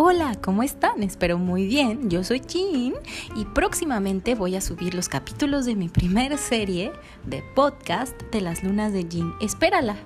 Hola, ¿cómo están? Espero muy bien. Yo soy Jean y próximamente voy a subir los capítulos de mi primera serie de podcast de las lunas de Jean. Espérala.